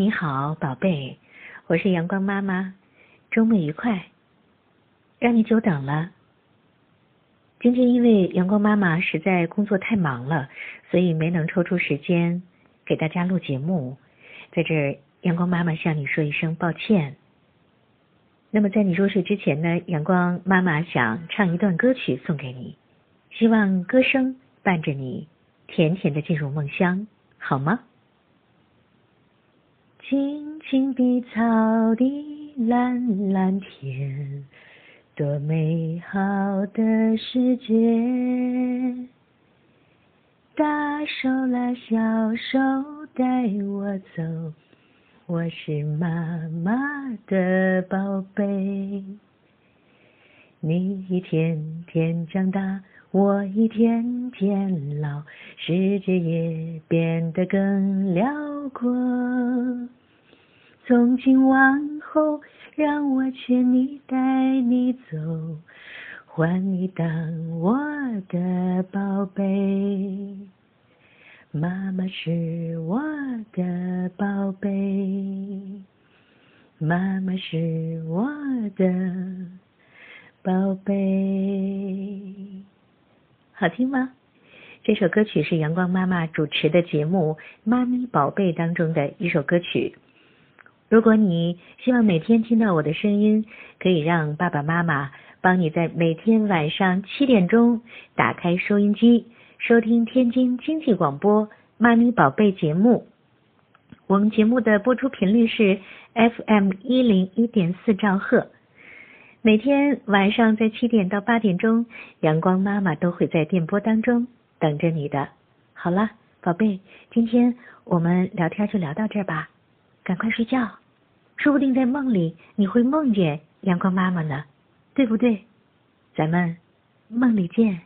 你好，宝贝，我是阳光妈妈，周末愉快，让你久等了。今天因为阳光妈妈实在工作太忙了，所以没能抽出时间给大家录节目，在这儿，阳光妈妈向你说一声抱歉。那么在你入睡之前呢，阳光妈妈想唱一段歌曲送给你，希望歌声伴着你甜甜的进入梦乡，好吗？青青的草地，蓝蓝天，多美好的世界。大手拉小手带我走，我是妈妈的宝贝。你一天天长大，我一天天老，世界也变得更辽阔。从今往后，让我牵你带你走，换你当我的宝贝。妈妈是我的宝贝，妈妈是我的宝贝。好听吗？这首歌曲是阳光妈妈主持的节目《妈咪宝贝》当中的一首歌曲。如果你希望每天听到我的声音，可以让爸爸妈妈帮你在每天晚上七点钟打开收音机，收听天津经济广播《妈咪宝贝》节目。我们节目的播出频率是 FM 一零一点四兆赫。每天晚上在七点到八点钟，阳光妈妈都会在电波当中等着你的。好了，宝贝，今天我们聊天就聊到这儿吧。赶快睡觉，说不定在梦里你会梦见阳光妈妈呢，对不对？咱们梦里见。